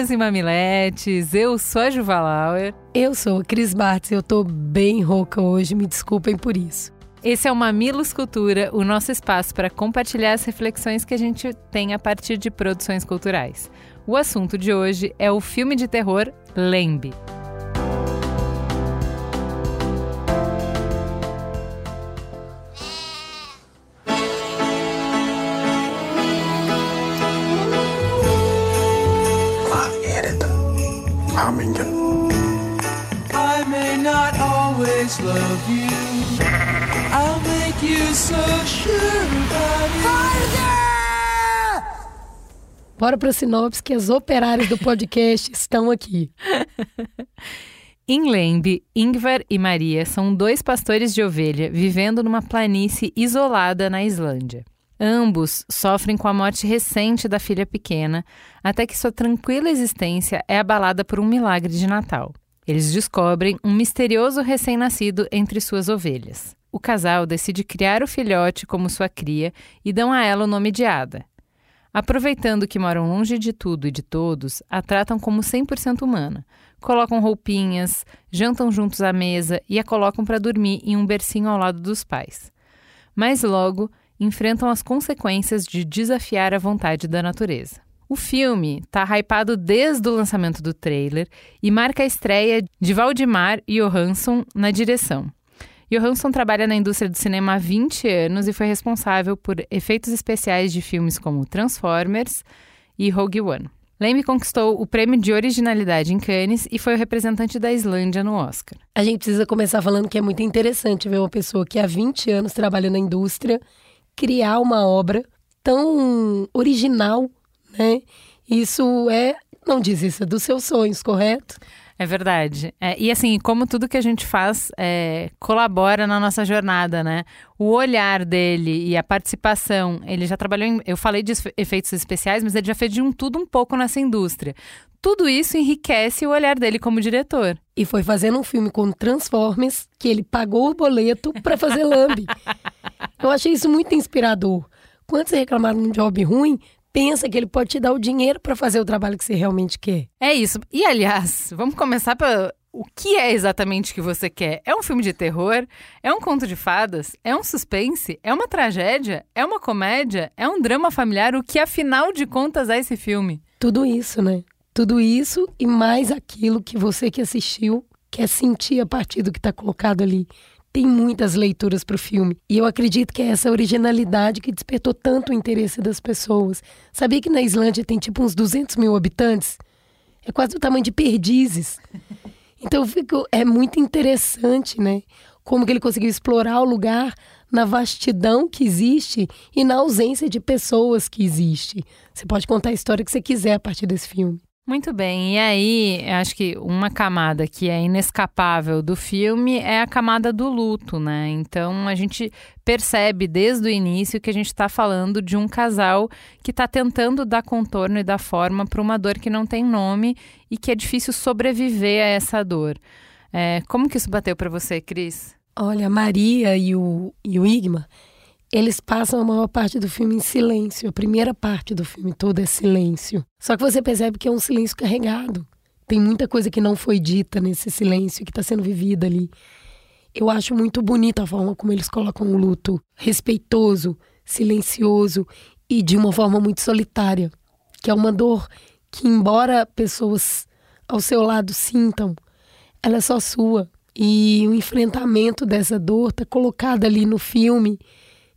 Mamileiros e mamiletes, eu sou a Juva Lauer. Eu sou a Cris Bartz e eu tô bem rouca hoje, me desculpem por isso. Esse é o Mamilos Cultura, o nosso espaço para compartilhar as reflexões que a gente tem a partir de produções culturais. O assunto de hoje é o filme de terror Lembe. I may not always love you. I'll make you so sure about it. Bora para sinopse que as operárias do podcast estão aqui. Em Lembe, Ingvar e Maria são dois pastores de ovelha vivendo numa planície isolada na Islândia. Ambos sofrem com a morte recente da filha pequena, até que sua tranquila existência é abalada por um milagre de Natal. Eles descobrem um misterioso recém-nascido entre suas ovelhas. O casal decide criar o filhote como sua cria e dão a ela o nome de Ada. Aproveitando que moram longe de tudo e de todos, a tratam como 100% humana. Colocam roupinhas, jantam juntos à mesa e a colocam para dormir em um bercinho ao lado dos pais. Mas logo, enfrentam as consequências de desafiar a vontade da natureza. O filme está hypado desde o lançamento do trailer e marca a estreia de Valdemar Johansson na direção. Johansson trabalha na indústria do cinema há 20 anos e foi responsável por efeitos especiais de filmes como Transformers e Rogue One. Leme conquistou o prêmio de originalidade em Cannes e foi o representante da Islândia no Oscar. A gente precisa começar falando que é muito interessante ver uma pessoa que há 20 anos trabalha na indústria criar uma obra tão original, né? Isso é, não diz isso, é dos seus sonhos, correto? É verdade. É, e assim, como tudo que a gente faz é, colabora na nossa jornada, né? O olhar dele e a participação, ele já trabalhou em. Eu falei de efeitos especiais, mas ele já fez de um tudo um pouco nessa indústria. Tudo isso enriquece o olhar dele como diretor. E foi fazendo um filme com Transformers que ele pagou o boleto para fazer Lambi. Eu achei isso muito inspirador. Quando você reclamar de um job ruim, pensa que ele pode te dar o dinheiro para fazer o trabalho que você realmente quer. É isso. E aliás, vamos começar pelo o que é exatamente que você quer? É um filme de terror? É um conto de fadas? É um suspense? É uma tragédia? É uma comédia? É um drama familiar? O que afinal de contas é esse filme? Tudo isso, né? Tudo isso e mais aquilo que você que assistiu quer sentir a partir do que está colocado ali tem muitas leituras para o filme. E eu acredito que é essa originalidade que despertou tanto o interesse das pessoas. Sabia que na Islândia tem tipo uns 200 mil habitantes? É quase o tamanho de perdizes. Então fico, é muito interessante, né? Como que ele conseguiu explorar o lugar na vastidão que existe e na ausência de pessoas que existe. Você pode contar a história que você quiser a partir desse filme. Muito bem, e aí acho que uma camada que é inescapável do filme é a camada do luto, né? Então a gente percebe desde o início que a gente está falando de um casal que está tentando dar contorno e dar forma para uma dor que não tem nome e que é difícil sobreviver a essa dor. É, como que isso bateu para você, Cris? Olha, a Maria e o, e o Igma, eles passam a maior parte do filme em silêncio. A primeira parte do filme todo é silêncio. Só que você percebe que é um silêncio carregado. Tem muita coisa que não foi dita nesse silêncio que está sendo vivida ali. Eu acho muito bonita a forma como eles colocam o luto respeitoso, silencioso e de uma forma muito solitária. Que é uma dor que, embora pessoas ao seu lado sintam, ela é só sua. E o enfrentamento dessa dor está colocado ali no filme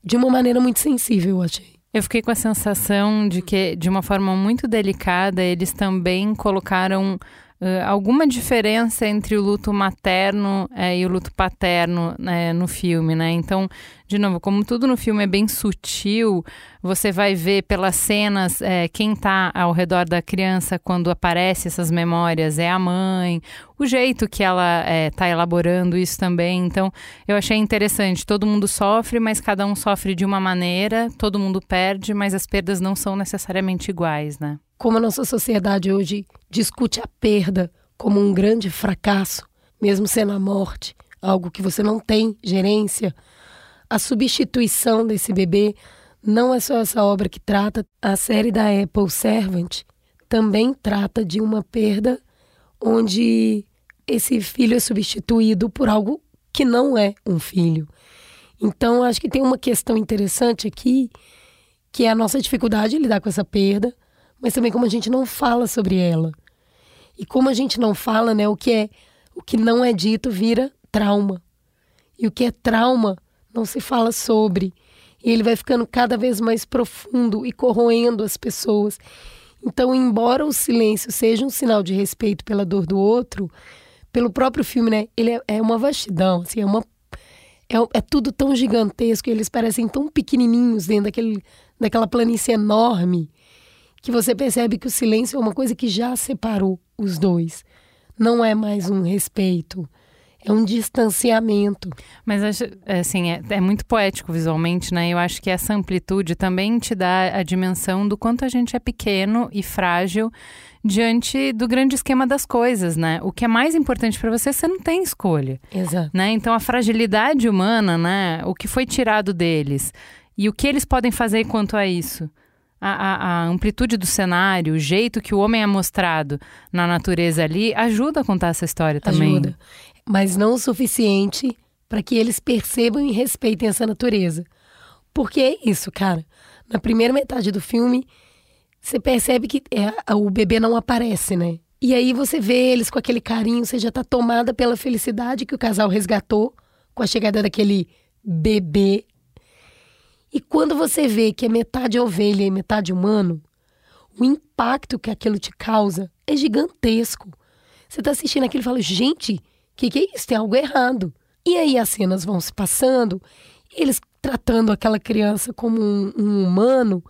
de uma maneira muito sensível, eu achei. Eu fiquei com a sensação de que, de uma forma muito delicada, eles também colocaram uh, alguma diferença entre o luto materno é, e o luto paterno né, no filme, né? Então, de novo, como tudo no filme é bem sutil, você vai ver pelas cenas é, quem está ao redor da criança quando aparece essas memórias é a mãe, o jeito que ela está elaborando isso também. Então, eu achei interessante. Todo mundo sofre, mas cada um sofre de uma maneira, todo mundo perde, mas as perdas não são necessariamente iguais, né? Como a nossa sociedade hoje discute a perda como um grande fracasso, mesmo sendo a morte, algo que você não tem gerência, a substituição desse bebê não é só essa obra que trata. A série da Apple Servant também trata de uma perda onde esse filho é substituído por algo que não é um filho. Então, acho que tem uma questão interessante aqui, que é a nossa dificuldade de lidar com essa perda, mas também como a gente não fala sobre ela. E como a gente não fala, né, o que é o que não é dito vira trauma. E o que é trauma não se fala sobre. E ele vai ficando cada vez mais profundo e corroendo as pessoas. Então, embora o silêncio seja um sinal de respeito pela dor do outro, pelo próprio filme, né? Ele é, é uma vastidão, assim, é uma é, é, tudo tão gigantesco, eles parecem tão pequenininhos dentro daquele, daquela planície enorme, que você percebe que o silêncio é uma coisa que já separou os dois. Não é mais um respeito, é um distanciamento. Mas acho, assim, é, é, muito poético visualmente, né? Eu acho que essa amplitude também te dá a dimensão do quanto a gente é pequeno e frágil diante do grande esquema das coisas, né? O que é mais importante para você, você não tem escolha. Exato. Né? Então a fragilidade humana, né? O que foi tirado deles e o que eles podem fazer quanto a isso. A, a, a, amplitude do cenário, o jeito que o homem é mostrado na natureza ali, ajuda a contar essa história também. Ajuda mas não o suficiente para que eles percebam e respeitem essa natureza. Porque é isso, cara. Na primeira metade do filme, você percebe que é, o bebê não aparece, né? E aí você vê eles com aquele carinho, você já tá tomada pela felicidade que o casal resgatou com a chegada daquele bebê. E quando você vê que é metade ovelha e metade humano, o impacto que aquilo te causa é gigantesco. Você tá assistindo aquilo e fala, gente, o que, que é isso? Tem algo errado. E aí as cenas vão se passando, eles tratando aquela criança como um, um humano,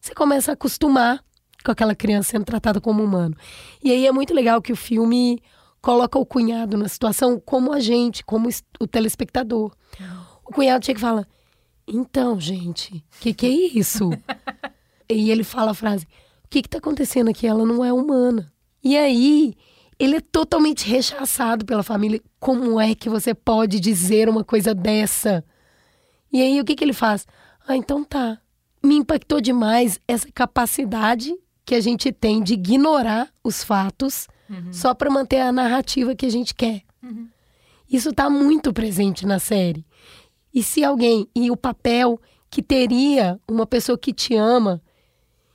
você começa a acostumar com aquela criança sendo tratada como humano. E aí é muito legal que o filme coloca o cunhado na situação como a gente, como o telespectador. O cunhado chega e fala: Então, gente, o que, que é isso? e ele fala a frase: O que está acontecendo aqui? Ela não é humana. E aí ele é totalmente rechaçado pela família. Como é que você pode dizer uma coisa dessa? E aí o que, que ele faz? Ah, então tá. Me impactou demais essa capacidade que a gente tem de ignorar os fatos uhum. só para manter a narrativa que a gente quer. Uhum. Isso está muito presente na série. E se alguém, e o papel que teria uma pessoa que te ama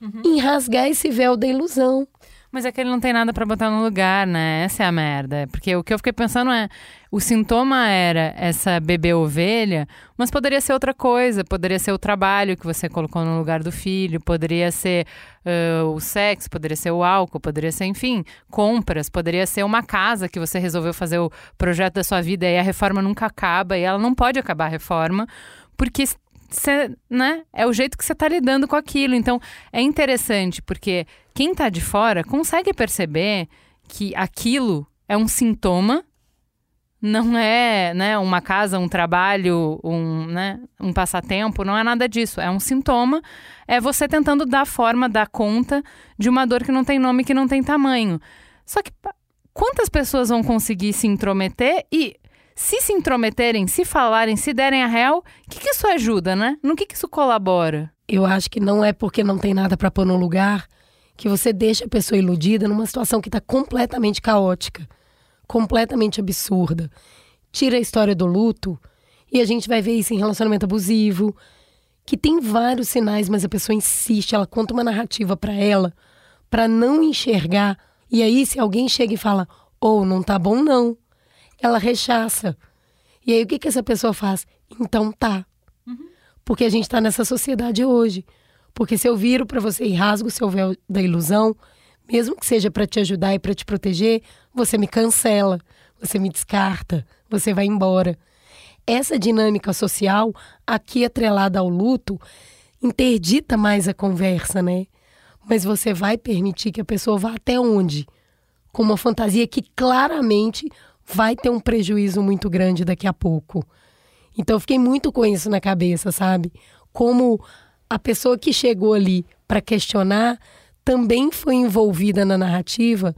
uhum. em rasgar esse véu da ilusão. Mas é que ele não tem nada para botar no lugar, né? Essa é a merda. Porque o que eu fiquei pensando é: o sintoma era essa bebê ovelha, mas poderia ser outra coisa. Poderia ser o trabalho que você colocou no lugar do filho, poderia ser uh, o sexo, poderia ser o álcool, poderia ser, enfim, compras, poderia ser uma casa que você resolveu fazer o projeto da sua vida e a reforma nunca acaba e ela não pode acabar a reforma, porque Cê, né? É o jeito que você está lidando com aquilo. Então, é interessante, porque quem está de fora consegue perceber que aquilo é um sintoma, não é né, uma casa, um trabalho, um, né, um passatempo, não é nada disso. É um sintoma, é você tentando dar forma, dar conta de uma dor que não tem nome, que não tem tamanho. Só que quantas pessoas vão conseguir se intrometer e se se intrometerem, se falarem, se derem a real, o que, que isso ajuda, né? No que, que isso colabora? Eu acho que não é porque não tem nada para pôr no lugar que você deixa a pessoa iludida numa situação que está completamente caótica, completamente absurda. Tira a história do luto e a gente vai ver isso em relacionamento abusivo, que tem vários sinais, mas a pessoa insiste, ela conta uma narrativa para ela, para não enxergar. E aí, se alguém chega e fala, ou oh, não tá bom, não ela rechaça. E aí o que, que essa pessoa faz? Então tá. Porque a gente está nessa sociedade hoje. Porque se eu viro para você e rasgo o seu véu da ilusão, mesmo que seja para te ajudar e para te proteger, você me cancela, você me descarta, você vai embora. Essa dinâmica social, aqui atrelada ao luto, interdita mais a conversa, né? Mas você vai permitir que a pessoa vá até onde? Com uma fantasia que claramente vai ter um prejuízo muito grande daqui a pouco. Então eu fiquei muito com isso na cabeça, sabe? Como a pessoa que chegou ali para questionar também foi envolvida na narrativa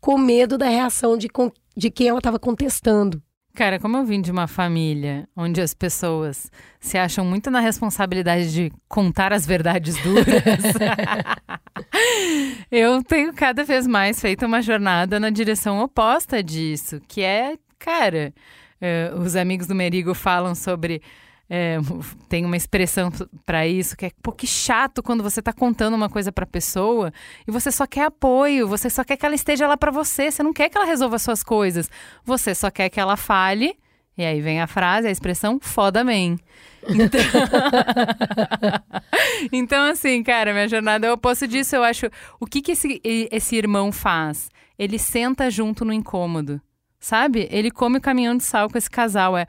com medo da reação de, de quem ela estava contestando. Cara, como eu vim de uma família onde as pessoas se acham muito na responsabilidade de contar as verdades duras, eu tenho cada vez mais feito uma jornada na direção oposta disso, que é, cara, uh, os amigos do Merigo falam sobre é, tem uma expressão para isso que é pô, que chato quando você tá contando uma coisa pra pessoa e você só quer apoio, você só quer que ela esteja lá para você, você não quer que ela resolva suas coisas, você só quer que ela fale. E aí vem a frase, a expressão foda man. Então... então, assim, cara, minha jornada é o oposto disso. Eu acho. O que, que esse, esse irmão faz? Ele senta junto no incômodo, sabe? Ele come o caminhão de sal com esse casal. É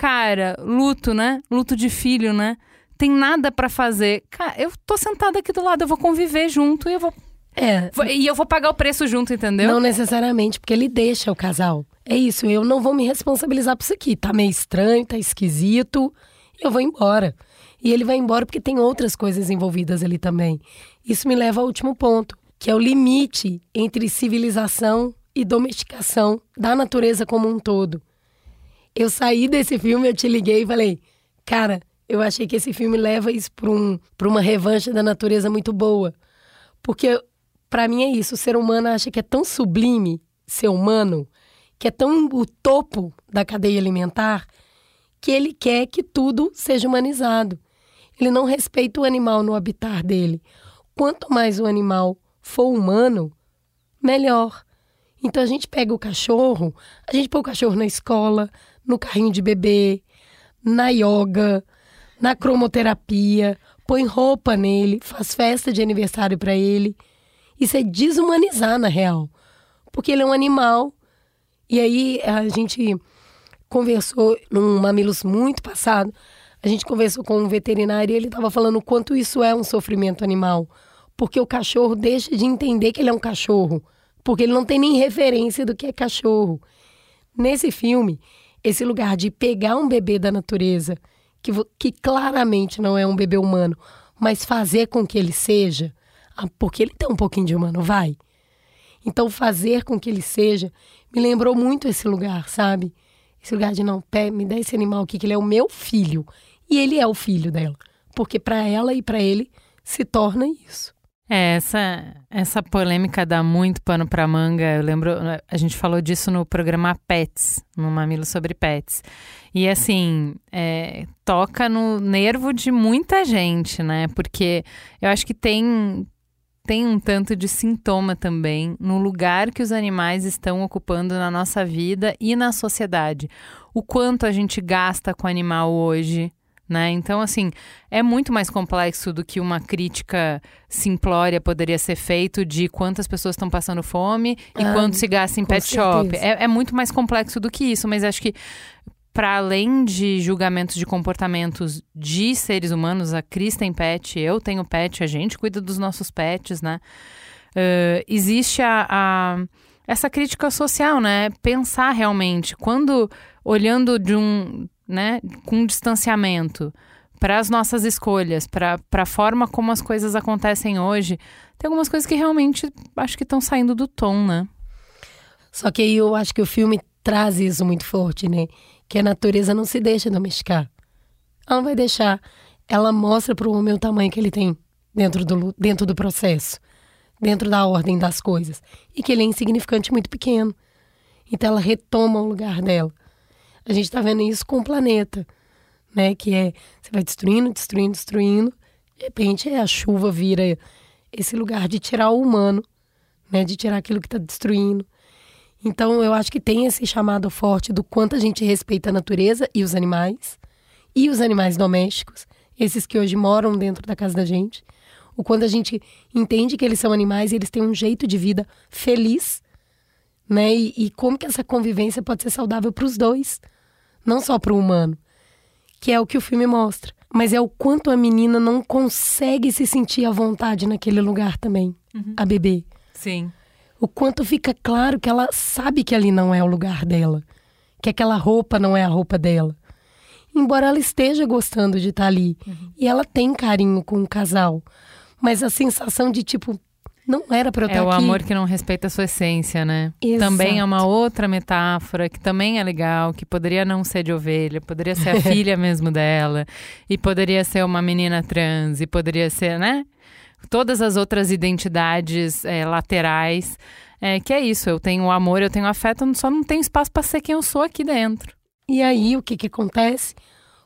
Cara, luto, né? Luto de filho, né? Tem nada para fazer. Cara, eu tô sentada aqui do lado, eu vou conviver junto e eu vou. É. E eu vou pagar o preço junto, entendeu? Não necessariamente, porque ele deixa o casal. É isso, eu não vou me responsabilizar por isso aqui. Tá meio estranho, tá esquisito, eu vou embora. E ele vai embora porque tem outras coisas envolvidas ali também. Isso me leva ao último ponto, que é o limite entre civilização e domesticação da natureza como um todo. Eu saí desse filme, eu te liguei e falei, cara, eu achei que esse filme leva isso para um, uma revanche da natureza muito boa. Porque, para mim, é isso. O ser humano acha que é tão sublime ser humano, que é tão o topo da cadeia alimentar, que ele quer que tudo seja humanizado. Ele não respeita o animal no habitat dele. Quanto mais o animal for humano, melhor. Então a gente pega o cachorro, a gente põe o cachorro na escola, no carrinho de bebê, na yoga, na cromoterapia, põe roupa nele, faz festa de aniversário para ele. Isso é desumanizar, na real. Porque ele é um animal. E aí a gente conversou num Mamilos muito passado, a gente conversou com um veterinário e ele estava falando o quanto isso é um sofrimento animal. Porque o cachorro deixa de entender que ele é um cachorro. Porque ele não tem nem referência do que é cachorro. Nesse filme, esse lugar de pegar um bebê da natureza, que, que claramente não é um bebê humano, mas fazer com que ele seja, ah, porque ele tem um pouquinho de humano, vai. Então, fazer com que ele seja, me lembrou muito esse lugar, sabe? Esse lugar de não, pé, me dá esse animal aqui, que ele é o meu filho. E ele é o filho dela. Porque para ela e para ele se torna isso. É, essa, essa polêmica dá muito pano para manga. Eu lembro, a gente falou disso no programa Pets, no Mamilo sobre Pets. E assim, é, toca no nervo de muita gente, né? Porque eu acho que tem, tem um tanto de sintoma também no lugar que os animais estão ocupando na nossa vida e na sociedade. O quanto a gente gasta com animal hoje, né? Então, assim, é muito mais complexo do que uma crítica simplória poderia ser feito de quantas pessoas estão passando fome e ah, quanto se gasta em pet certeza. shop. É, é muito mais complexo do que isso, mas acho que para além de julgamentos de comportamentos de seres humanos, a Cris tem pet, eu tenho pet, a gente cuida dos nossos pets, né? Uh, existe a, a, essa crítica social, né? Pensar realmente, quando olhando de um né, com distanciamento para as nossas escolhas, para a forma como as coisas acontecem hoje, tem algumas coisas que realmente acho que estão saindo do tom, né? Só que aí eu acho que o filme traz isso muito forte, né? Que a natureza não se deixa domesticar. Ela não vai deixar. Ela mostra para o homem o tamanho que ele tem dentro do, dentro do processo, dentro da ordem das coisas. E que ele é insignificante muito pequeno. Então ela retoma o lugar dela. A gente está vendo isso com o planeta, né? Que é você vai destruindo, destruindo, destruindo. De repente a chuva vira esse lugar de tirar o humano, né? De tirar aquilo que está destruindo. Então eu acho que tem esse chamado forte do quanto a gente respeita a natureza e os animais e os animais domésticos, esses que hoje moram dentro da casa da gente, o quanto a gente entende que eles são animais e eles têm um jeito de vida feliz, né? E, e como que essa convivência pode ser saudável para os dois, não só para o humano, que é o que o filme mostra. Mas é o quanto a menina não consegue se sentir à vontade naquele lugar também, a bebê. Sim. O quanto fica claro que ela sabe que ali não é o lugar dela, que aquela roupa não é a roupa dela. Embora ela esteja gostando de estar ali e ela tem carinho com o casal, mas a sensação de tipo não era para eu É estar o aqui. amor que não respeita a sua essência, né? Exato. Também é uma outra metáfora que também é legal, que poderia não ser de ovelha, poderia ser a filha mesmo dela, e poderia ser uma menina trans, e poderia ser, né? Todas as outras identidades é, laterais. É, que é isso, eu tenho amor, eu tenho afeto, só não tenho espaço para ser quem eu sou aqui dentro. E aí o que que acontece?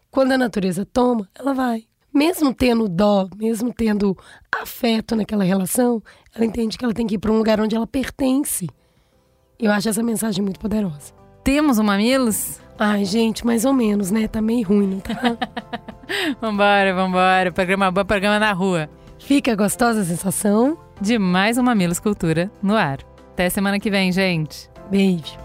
Quando a natureza toma, ela vai. Mesmo tendo dó, mesmo tendo afeto naquela relação, ela entende que ela tem que ir para um lugar onde ela pertence. Eu acho essa mensagem muito poderosa. Temos um Mamilos? Ai, gente, mais ou menos, né? Tá meio ruim, não tá? Vambora, vambora. Programa bom, programa na rua. Fica gostosa a sensação. De mais um Mamilos Cultura no ar. Até semana que vem, gente. Beijo.